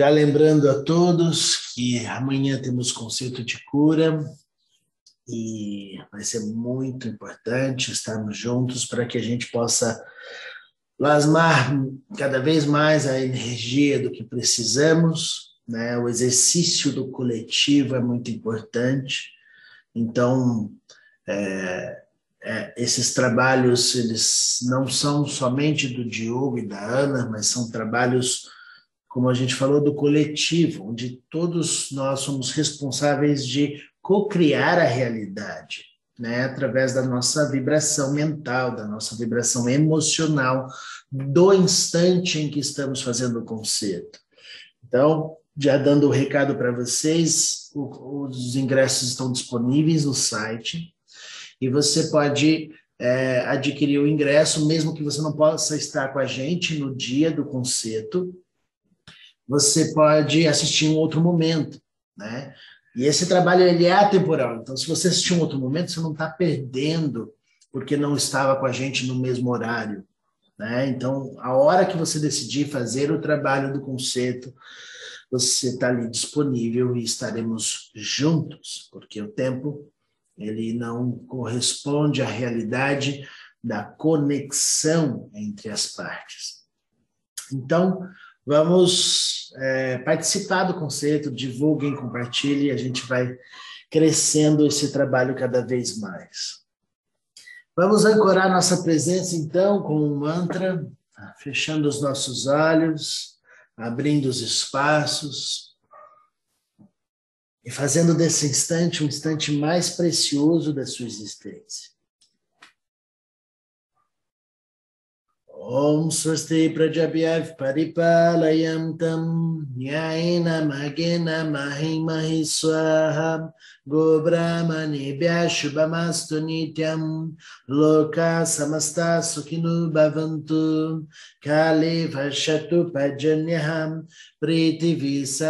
Já lembrando a todos que amanhã temos conceito de cura e vai ser muito importante estarmos juntos para que a gente possa plasmar cada vez mais a energia do que precisamos, né? O exercício do coletivo é muito importante. Então, é, é, esses trabalhos eles não são somente do Diogo e da Ana, mas são trabalhos como a gente falou, do coletivo, onde todos nós somos responsáveis de co-criar a realidade, né? através da nossa vibração mental, da nossa vibração emocional, do instante em que estamos fazendo o concerto. Então, já dando o recado para vocês, os ingressos estão disponíveis no site e você pode é, adquirir o ingresso, mesmo que você não possa estar com a gente no dia do concerto, você pode assistir um outro momento, né? E esse trabalho ele é atemporal. Então, se você assistir um outro momento, você não está perdendo porque não estava com a gente no mesmo horário, né? Então, a hora que você decidir fazer o trabalho do conceito, você está ali disponível e estaremos juntos, porque o tempo ele não corresponde à realidade da conexão entre as partes. Então, Vamos é, participar do conceito, divulguem, compartilhem, a gente vai crescendo esse trabalho cada vez mais. Vamos ancorar nossa presença, então, com um mantra, fechando os nossos olhos, abrindo os espaços e fazendo desse instante um instante mais precioso da sua existência. ॐ स्वस्ति प्रजभ्यः परिपालयं तं न्यायेन मगेन महि महि स्वाहा गोब्राह्मणेभ्यः शुभमस्तु नित्यं लोका समस्ता सुखिनो भवन्तु काले वर्षतु पर्जन्यः प्रीतिविशासशालिनी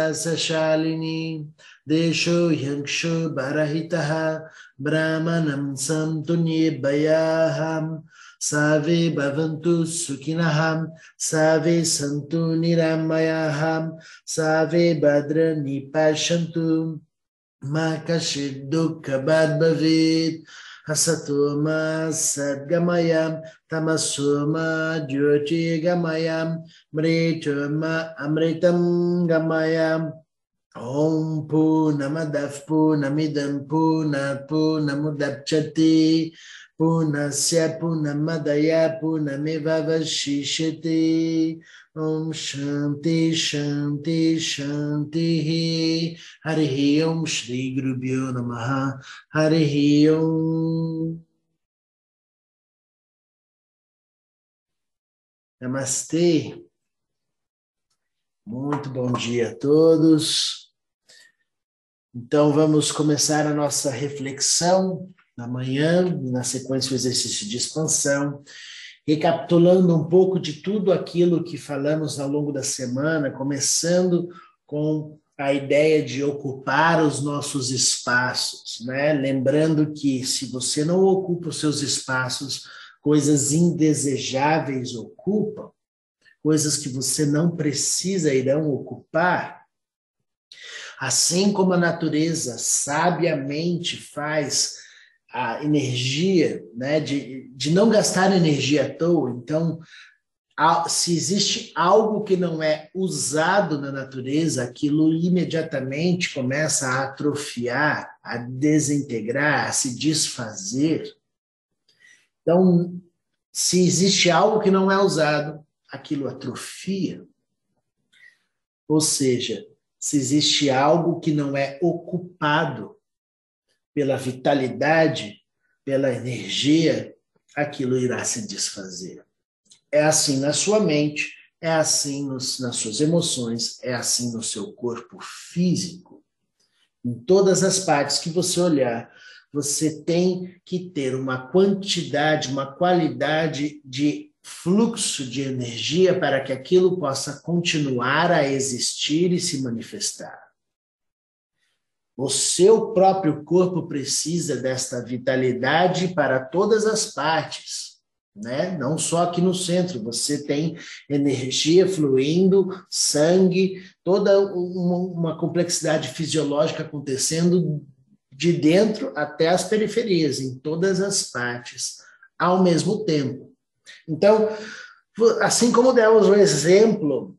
देशो यक्षो बरहितः, ब्राह्मणं सन्तुन्येभ्यः। सर्वे भवन्तु सुखिनः सर्वे सन्तु निरामयाः सर्वे भद्रनि पश्यन्तु मा कश्चिद्दुःखभाग् भवेत्। हसतो मा सद्गमयं तमसो मा ज्योतिर्गमयं मृचो मा अमृतं गमयम्। Om Purnamadav Purnamidam Purnat Purnamudapchati, Punasya Punamadaya Punamevavashishite Om Shanti Shanti Shanti Hari Om Shri Gurubhyo Namaha Hari Om Namastê. Muito bom dia a todos. Então vamos começar a nossa reflexão na manhã, na sequência o exercício de expansão, recapitulando um pouco de tudo aquilo que falamos ao longo da semana, começando com a ideia de ocupar os nossos espaços, né? Lembrando que se você não ocupa os seus espaços, coisas indesejáveis ocupam, coisas que você não precisa irão ocupar. Assim como a natureza sabiamente faz a energia, né, de, de não gastar energia à toa. Então, se existe algo que não é usado na natureza, aquilo imediatamente começa a atrofiar, a desintegrar, a se desfazer. Então, se existe algo que não é usado, aquilo atrofia. Ou seja, se existe algo que não é ocupado, pela vitalidade, pela energia, aquilo irá se desfazer. É assim na sua mente, é assim nos, nas suas emoções, é assim no seu corpo físico. Em todas as partes que você olhar, você tem que ter uma quantidade, uma qualidade de fluxo de energia para que aquilo possa continuar a existir e se manifestar. O seu próprio corpo precisa desta vitalidade para todas as partes. né? Não só aqui no centro, você tem energia fluindo, sangue, toda uma, uma complexidade fisiológica acontecendo de dentro até as periferias, em todas as partes, ao mesmo tempo. Então, assim como demos o exemplo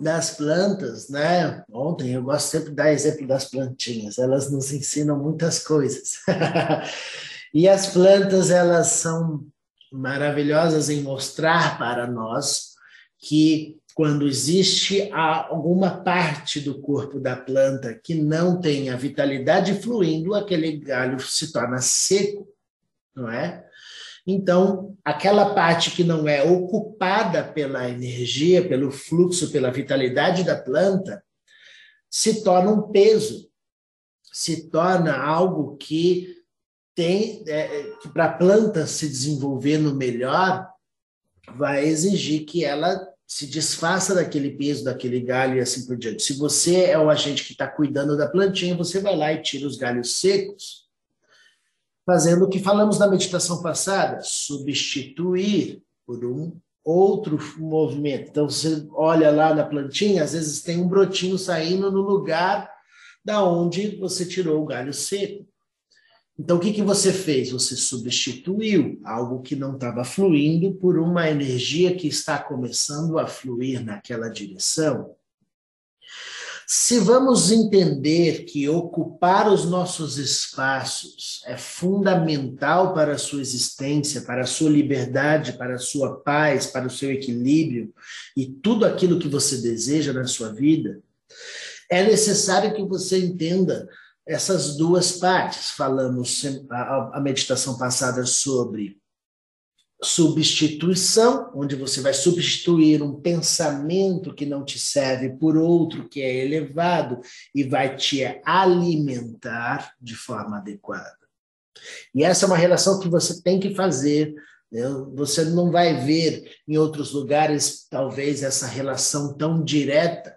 das plantas, né? Ontem eu gosto sempre de dar exemplo das plantinhas, elas nos ensinam muitas coisas. e as plantas, elas são maravilhosas em mostrar para nós que quando existe alguma parte do corpo da planta que não tem a vitalidade fluindo, aquele galho se torna seco, não é? Então, aquela parte que não é ocupada pela energia, pelo fluxo, pela vitalidade da planta, se torna um peso, se torna algo que tem é, é para a planta se desenvolver no melhor, vai exigir que ela se desfaça daquele peso, daquele galho e assim por diante. Se você é o agente que está cuidando da plantinha, você vai lá e tira os galhos secos, fazendo o que falamos na meditação passada, substituir por um outro movimento. Então você olha lá na plantinha, às vezes tem um brotinho saindo no lugar da onde você tirou o galho seco. Então, o que, que você fez? Você substituiu algo que não estava fluindo por uma energia que está começando a fluir naquela direção. Se vamos entender que ocupar os nossos espaços é fundamental para a sua existência, para a sua liberdade, para a sua paz, para o seu equilíbrio e tudo aquilo que você deseja na sua vida, é necessário que você entenda essas duas partes. Falamos a, meditação passada sobre substituição, onde você vai substituir um pensamento que não te serve por outro que é elevado e vai te alimentar de forma adequada. E essa é uma relação que você tem que fazer. Né? Você não vai ver em outros lugares, talvez, essa relação tão direta,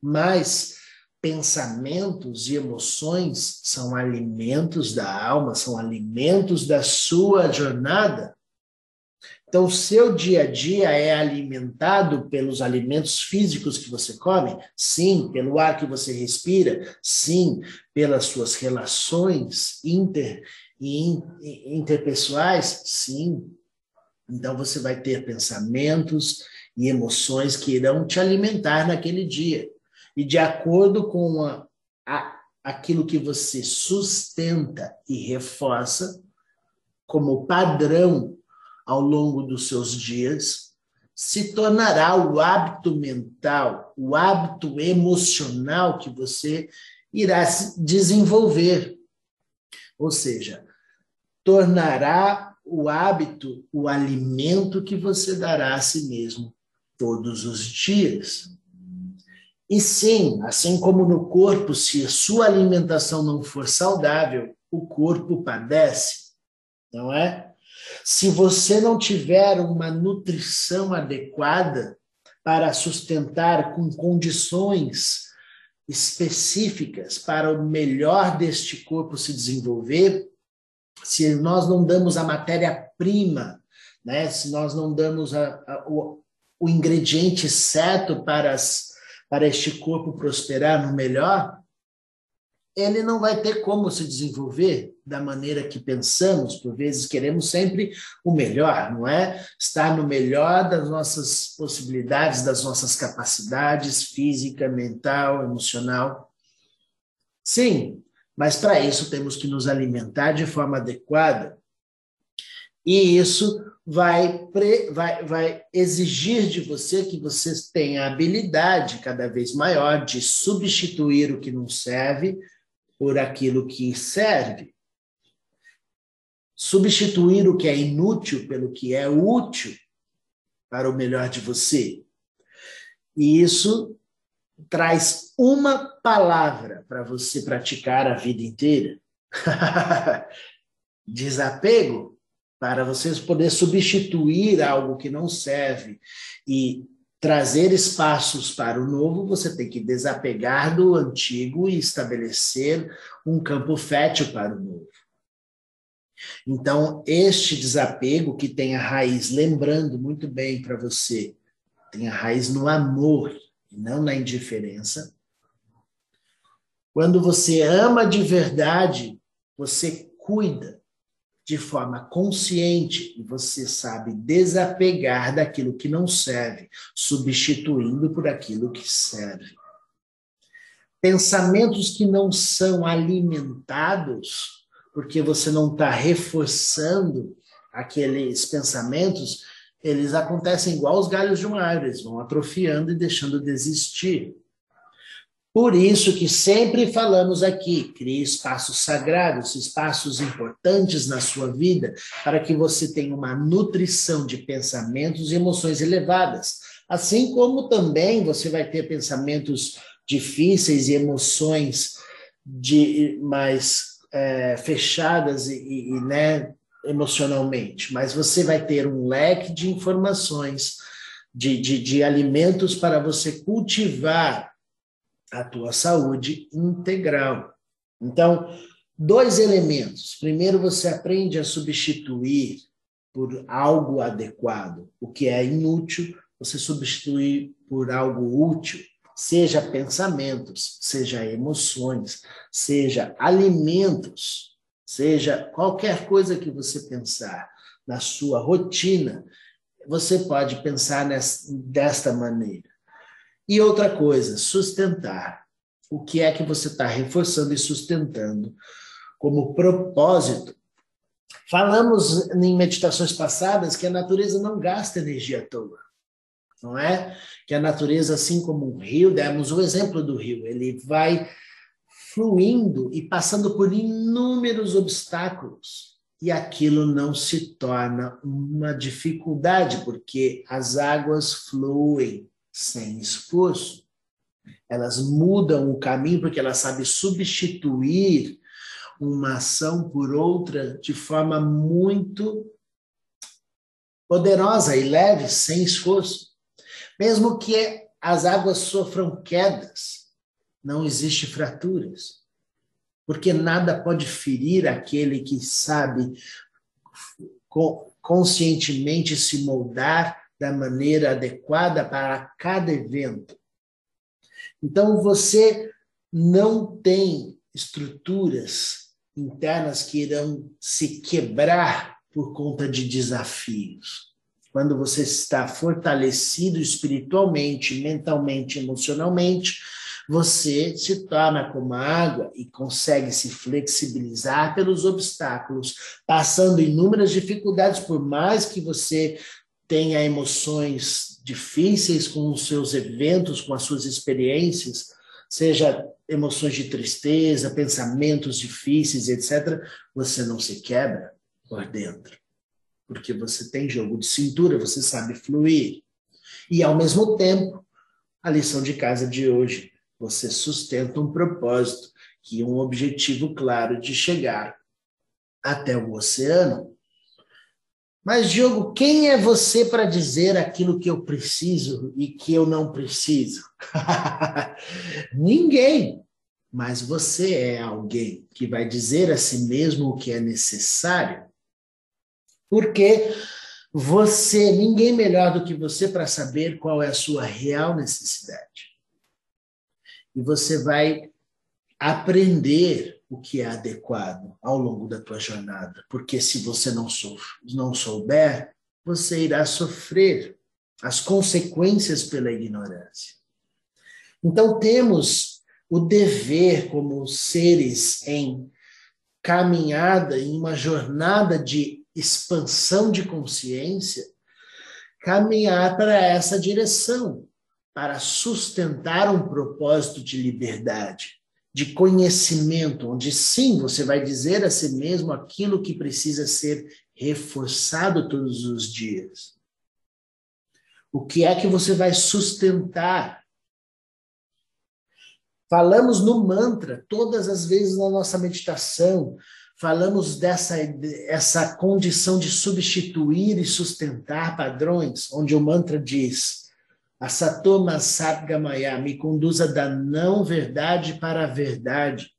mas pensamentos e emoções são alimentos da alma, são alimentos da sua jornada. Então, o seu dia a dia é alimentado pelos alimentos físicos que você come? Sim. Pelo ar que você respira? Sim. Pelas suas relações inter e interpessoais? Sim. Então, você vai ter pensamentos e emoções que irão te alimentar naquele dia e de acordo com a, a, aquilo que você sustenta e reforça como padrão ao longo dos seus dias, se tornará o hábito mental, o hábito emocional que você irá desenvolver. Ou seja, tornará o hábito o alimento que você dará a si mesmo todos os dias. E sim, assim como no corpo, se a sua alimentação não for saudável, o corpo padece, não é? Se você não tiver uma nutrição adequada para sustentar com condições específicas para o melhor deste corpo se desenvolver, se nós não damos a matéria-prima, né? se nós não damos a, a, o, o ingrediente certo para as para este corpo prosperar no melhor, ele não vai ter como se desenvolver da maneira que pensamos. Por vezes queremos sempre o melhor, não é? Estar no melhor das nossas possibilidades, das nossas capacidades física, mental, emocional. Sim, mas para isso temos que nos alimentar de forma adequada. E isso vai, vai, vai exigir de você que você tenha habilidade cada vez maior de substituir o que não serve por aquilo que serve. Substituir o que é inútil pelo que é útil para o melhor de você. E isso traz uma palavra para você praticar a vida inteira. Desapego para vocês poder substituir algo que não serve e trazer espaços para o novo, você tem que desapegar do antigo e estabelecer um campo fértil para o novo. Então, este desapego que tem a raiz, lembrando muito bem para você, tem a raiz no amor e não na indiferença. Quando você ama de verdade, você cuida de forma consciente e você sabe desapegar daquilo que não serve, substituindo por aquilo que serve. Pensamentos que não são alimentados, porque você não está reforçando aqueles pensamentos, eles acontecem igual os galhos de uma árvore, eles vão atrofiando e deixando de existir. Por isso que sempre falamos aqui, crie espaços sagrados, espaços importantes na sua vida, para que você tenha uma nutrição de pensamentos e emoções elevadas. Assim como também você vai ter pensamentos difíceis e emoções de mais é, fechadas e, e né, emocionalmente, mas você vai ter um leque de informações, de, de, de alimentos para você cultivar a tua saúde integral. Então, dois elementos. Primeiro, você aprende a substituir por algo adequado. O que é inútil, você substitui por algo útil. Seja pensamentos, seja emoções, seja alimentos, seja qualquer coisa que você pensar na sua rotina, você pode pensar nessa, desta maneira. E outra coisa, sustentar. O que é que você está reforçando e sustentando como propósito? Falamos em meditações passadas que a natureza não gasta energia à toa, não é? Que a natureza, assim como um rio, demos o exemplo do rio, ele vai fluindo e passando por inúmeros obstáculos. E aquilo não se torna uma dificuldade, porque as águas fluem sem esforço. Elas mudam o caminho porque elas sabem substituir uma ação por outra de forma muito poderosa e leve, sem esforço. Mesmo que as águas sofram quedas, não existe fraturas, porque nada pode ferir aquele que sabe conscientemente se moldar da maneira adequada para cada evento. Então, você não tem estruturas internas que irão se quebrar por conta de desafios. Quando você está fortalecido espiritualmente, mentalmente, emocionalmente, você se torna como água e consegue se flexibilizar pelos obstáculos, passando inúmeras dificuldades, por mais que você tenha emoções difíceis com os seus eventos, com as suas experiências, seja emoções de tristeza, pensamentos difíceis, etc., você não se quebra por dentro. Porque você tem jogo de cintura, você sabe fluir. E, ao mesmo tempo, a lição de casa de hoje, você sustenta um propósito, que um objetivo claro de chegar até o oceano. Mas, Diogo, quem é você para dizer aquilo que eu preciso e que eu não preciso? Ninguém. Mas você é alguém que vai dizer a si mesmo o que é necessário. Porque você, ninguém melhor do que você para saber qual é a sua real necessidade. E você vai aprender o que é adequado ao longo da tua jornada, porque se você não, não souber, você irá sofrer as consequências pela ignorância. Então, temos o dever, como seres em caminhada, em uma jornada de expansão de consciência, caminhar para essa direção, para sustentar um propósito de liberdade de conhecimento, onde sim você vai dizer a si mesmo aquilo que precisa ser reforçado todos os dias. O que é que você vai sustentar? Falamos no mantra todas as vezes na nossa meditação, falamos dessa essa condição de substituir e sustentar padrões, onde o mantra diz: a Satoma Satgamaya me conduza da não verdade para a verdade.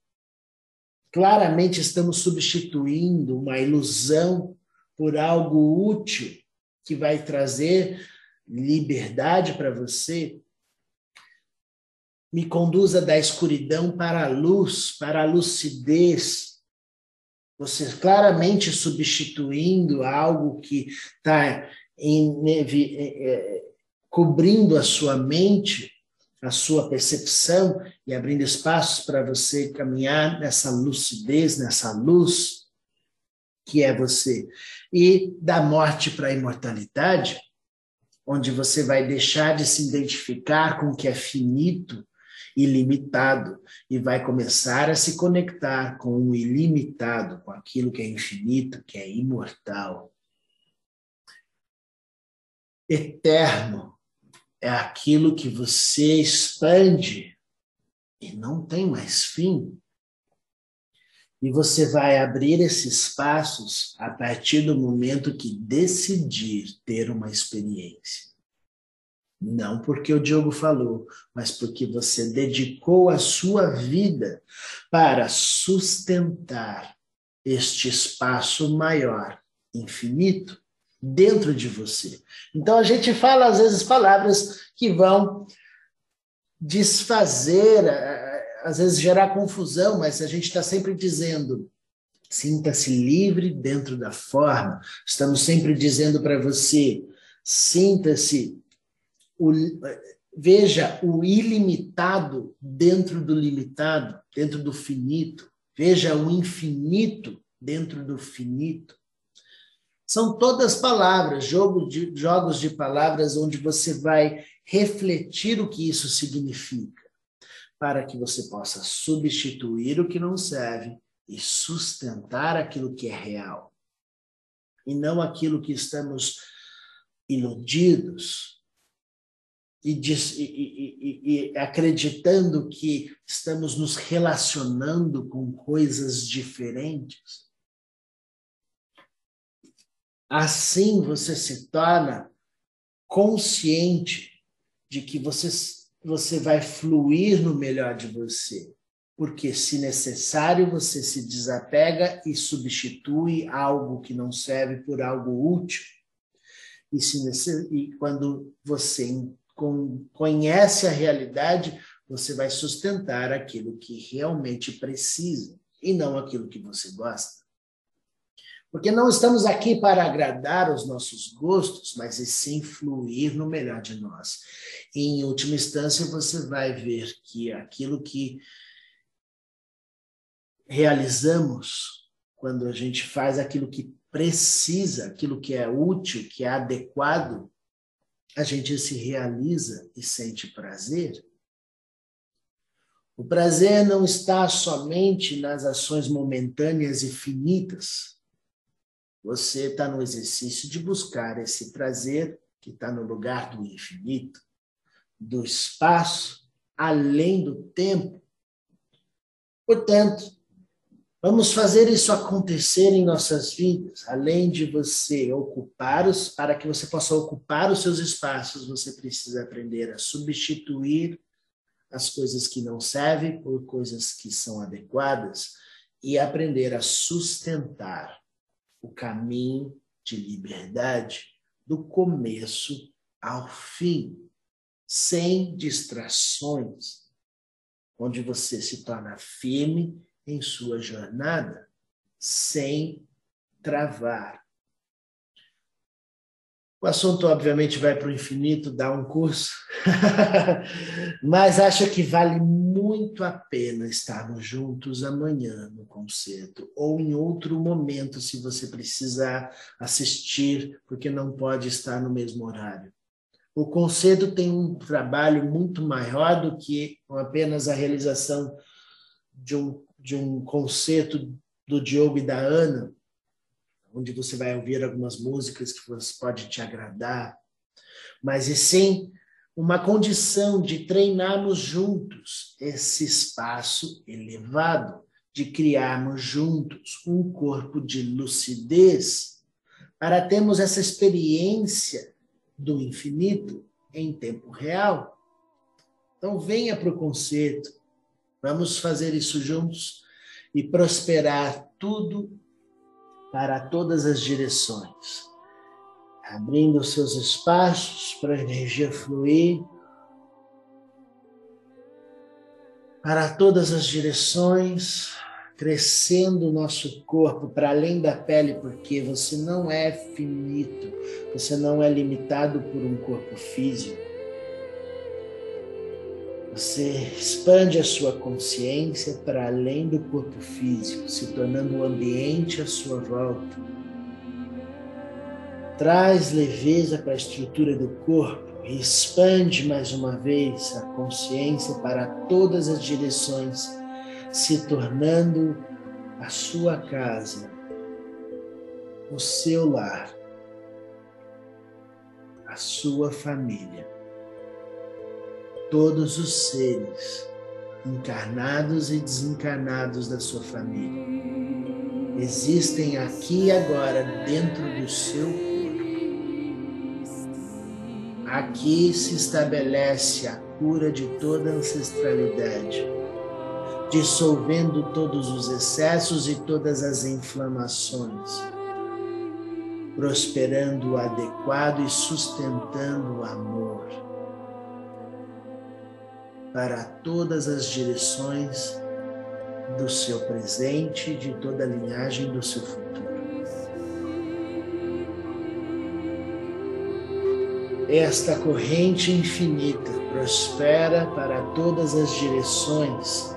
claramente estamos substituindo uma ilusão por algo útil que vai trazer liberdade para você, me conduza da escuridão para a luz, para a lucidez. Você claramente substituindo algo que está é, cobrindo a sua mente, a sua percepção e abrindo espaços para você caminhar nessa lucidez, nessa luz que é você. E da morte para a imortalidade, onde você vai deixar de se identificar com o que é finito ilimitado e vai começar a se conectar com o ilimitado, com aquilo que é infinito, que é imortal. Eterno é aquilo que você expande e não tem mais fim. E você vai abrir esses passos a partir do momento que decidir ter uma experiência. Não porque o Diogo falou, mas porque você dedicou a sua vida para sustentar este espaço maior, infinito, dentro de você. Então a gente fala às vezes palavras que vão desfazer, às vezes gerar confusão, mas a gente está sempre dizendo sinta-se livre dentro da forma. Estamos sempre dizendo para você, sinta-se o, veja o ilimitado dentro do limitado, dentro do finito. Veja o infinito dentro do finito. São todas palavras, de, jogos de palavras onde você vai refletir o que isso significa, para que você possa substituir o que não serve e sustentar aquilo que é real. E não aquilo que estamos iludidos, e, e, e, e, acreditando que estamos nos relacionando com coisas diferentes. Assim você se torna consciente de que você, você vai fluir no melhor de você. Porque, se necessário, você se desapega e substitui algo que não serve por algo útil. E, se, e quando você conhece a realidade, você vai sustentar aquilo que realmente precisa e não aquilo que você gosta. Porque não estamos aqui para agradar os nossos gostos, mas e sim fluir no melhor de nós. E, em última instância, você vai ver que aquilo que realizamos quando a gente faz aquilo que precisa, aquilo que é útil, que é adequado, a gente se realiza e sente prazer. O prazer não está somente nas ações momentâneas e finitas. Você está no exercício de buscar esse prazer que está no lugar do infinito, do espaço, além do tempo. Portanto, Vamos fazer isso acontecer em nossas vidas. Além de você ocupar os, para que você possa ocupar os seus espaços, você precisa aprender a substituir as coisas que não servem por coisas que são adequadas e aprender a sustentar o caminho de liberdade do começo ao fim, sem distrações, onde você se torna firme em sua jornada sem travar. O assunto, obviamente, vai para o infinito, dá um curso, mas acho que vale muito a pena estarmos juntos amanhã no concerto, ou em outro momento, se você precisar assistir, porque não pode estar no mesmo horário. O concerto tem um trabalho muito maior do que apenas a realização de um de um concerto do Diogo e da Ana, onde você vai ouvir algumas músicas que pode te agradar, mas e sim uma condição de treinarmos juntos esse espaço elevado, de criarmos juntos um corpo de lucidez para termos essa experiência do infinito em tempo real. Então venha para o concerto, Vamos fazer isso juntos. e prosperar tudo para todas as direções, abrindo seus espaços para a energia fluir para todas as direções, crescendo o nosso corpo para além da pele, porque você não é finito, você não é limitado por um corpo físico. Você expande a sua consciência para além do corpo físico, se tornando o ambiente à sua volta. Traz leveza para a estrutura do corpo e expande mais uma vez a consciência para todas as direções, se tornando a sua casa, o seu lar, a sua família todos os seres, encarnados e desencarnados da sua família, existem aqui e agora dentro do seu. Aqui se estabelece a cura de toda ancestralidade, dissolvendo todos os excessos e todas as inflamações, prosperando o adequado e sustentando o amor para todas as direções do seu presente e de toda a linhagem do seu futuro. Esta corrente infinita prospera para todas as direções,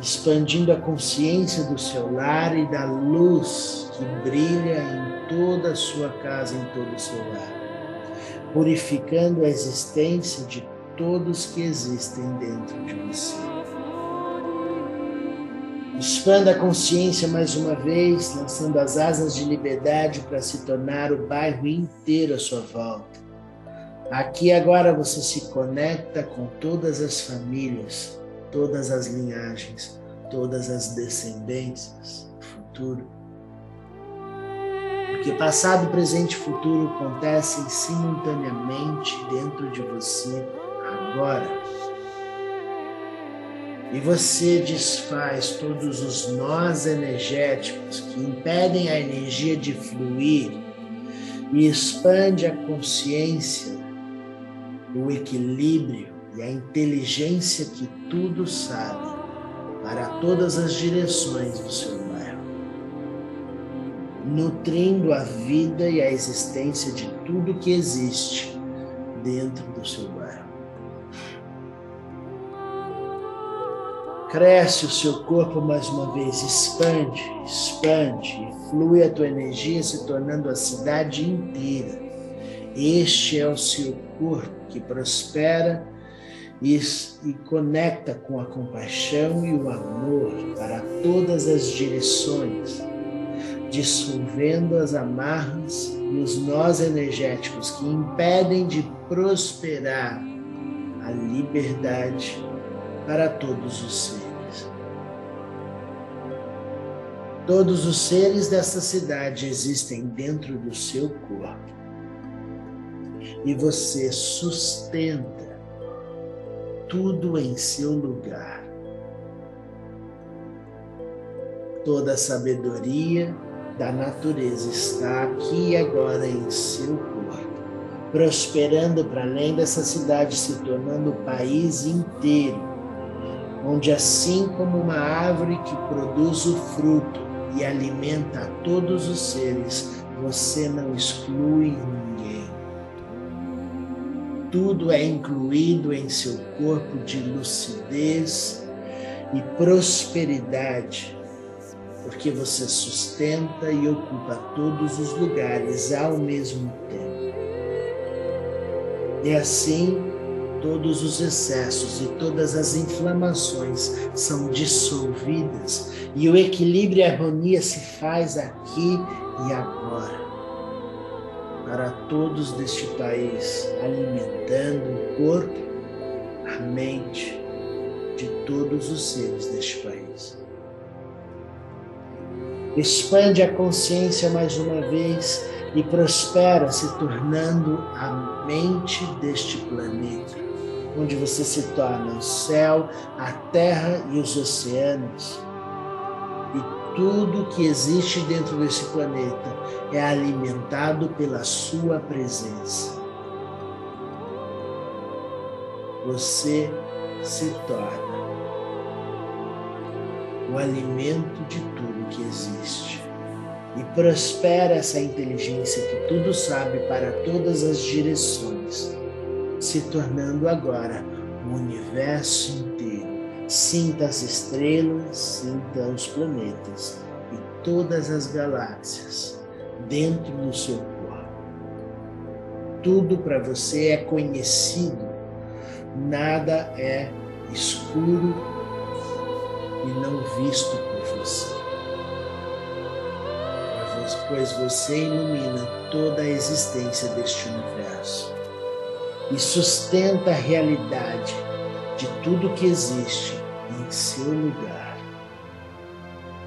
expandindo a consciência do seu lar e da luz que brilha em toda a sua casa, em todo o seu lar, purificando a existência de todos que existem dentro de você. Expanda a consciência mais uma vez, lançando as asas de liberdade para se tornar o bairro inteiro à sua volta. Aqui agora você se conecta com todas as famílias, todas as linhagens, todas as descendências, futuro. Porque passado, presente e futuro acontecem simultaneamente dentro de você agora. E você desfaz todos os nós energéticos que impedem a energia de fluir e expande a consciência, o equilíbrio e a inteligência que tudo sabe para todas as direções do seu bairro, nutrindo a vida e a existência de tudo que existe dentro do seu bairro. Cresce o seu corpo mais uma vez, expande, expande, e flui a tua energia se tornando a cidade inteira. Este é o seu corpo que prospera e, e conecta com a compaixão e o amor para todas as direções, dissolvendo as amarras e os nós energéticos que impedem de prosperar a liberdade para todos os seres. Todos os seres desta cidade existem dentro do seu corpo. E você sustenta tudo em seu lugar. Toda a sabedoria da natureza está aqui agora em seu corpo, prosperando para além dessa cidade, se tornando o país inteiro onde assim como uma árvore que produz o fruto e alimenta todos os seres, você não exclui. Tudo é incluído em seu corpo de lucidez e prosperidade, porque você sustenta e ocupa todos os lugares ao mesmo tempo. E assim, todos os excessos e todas as inflamações são dissolvidas e o equilíbrio e a harmonia se faz aqui e agora. Para todos deste país, alimentando o corpo, a mente de todos os seres deste país. Expande a consciência mais uma vez e prospera, se tornando a mente deste planeta onde você se torna o céu, a terra e os oceanos, tudo que existe dentro desse planeta é alimentado pela sua presença. Você se torna o alimento de tudo que existe. E prospera essa inteligência que tudo sabe para todas as direções, se tornando agora o universo inteiro. Sinta as estrelas, sinta os planetas e todas as galáxias dentro do seu corpo. Tudo para você é conhecido, nada é escuro e não visto por você. Pois você ilumina toda a existência deste universo e sustenta a realidade de tudo que existe em seu lugar.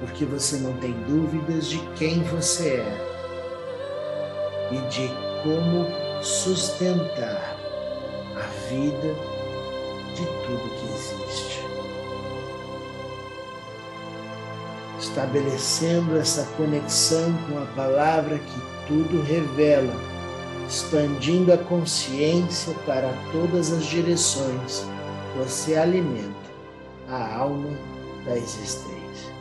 Porque você não tem dúvidas de quem você é e de como sustentar a vida de tudo que existe. Estabelecendo essa conexão com a palavra que tudo revela, expandindo a consciência para todas as direções, você alimenta alma da existência.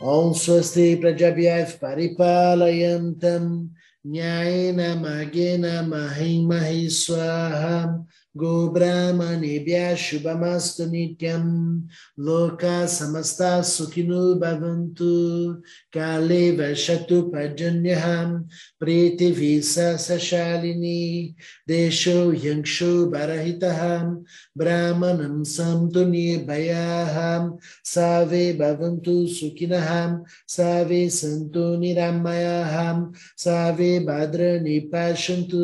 Om Swasti Prajabhyav Paripalayantam Nyayena Magena Mahimahi Swaham गोब्राह्मणेभ्यः शुभमस्तु नित्यं। लोका समस्ता सुखिनो भवन्तु। काले वर्षतु पर्जन्यः। प्रीतिभिः सशालिनी देशो यंक्षो बरहितः। ब्राह्मणं सन्तु निर्भयाः। सर्वे भवन्तु सुखिनः। सर्वे सन्तु निरामयाः। सर्वे भद्रनिपाशन्तु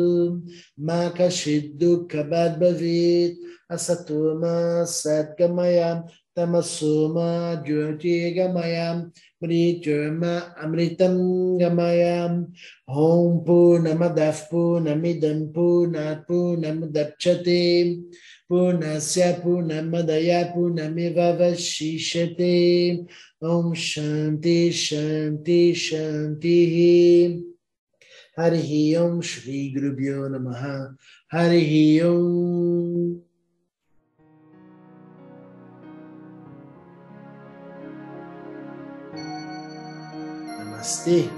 मा कश्चिद्दुःखबद्ध Bhavit Asatoma Satgamayam Tamasuma Jyoti Gamayam Mrityurma Amritam Gamayam Om Purnamadav Purnamidam Purnat Purnamudapchate Purnasya Purnamadaya Purnamiva Vashishate Om Shanti Shanti Shanti. Hari Om Shri Gurubhyo Namaha Hari Namastê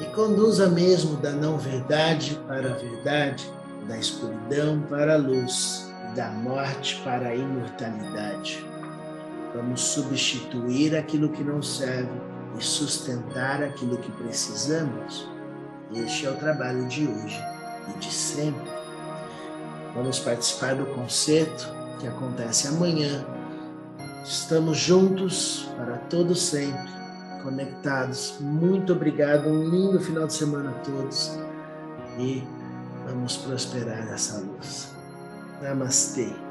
e conduza mesmo da não verdade para a verdade, da escuridão para a luz, da morte para a imortalidade. Vamos substituir aquilo que não serve e sustentar aquilo que precisamos. Este é o trabalho de hoje e de sempre. Vamos participar do concerto que acontece amanhã. Estamos juntos para todo sempre, conectados. Muito obrigado, um lindo final de semana a todos e vamos prosperar essa luz. Namastê.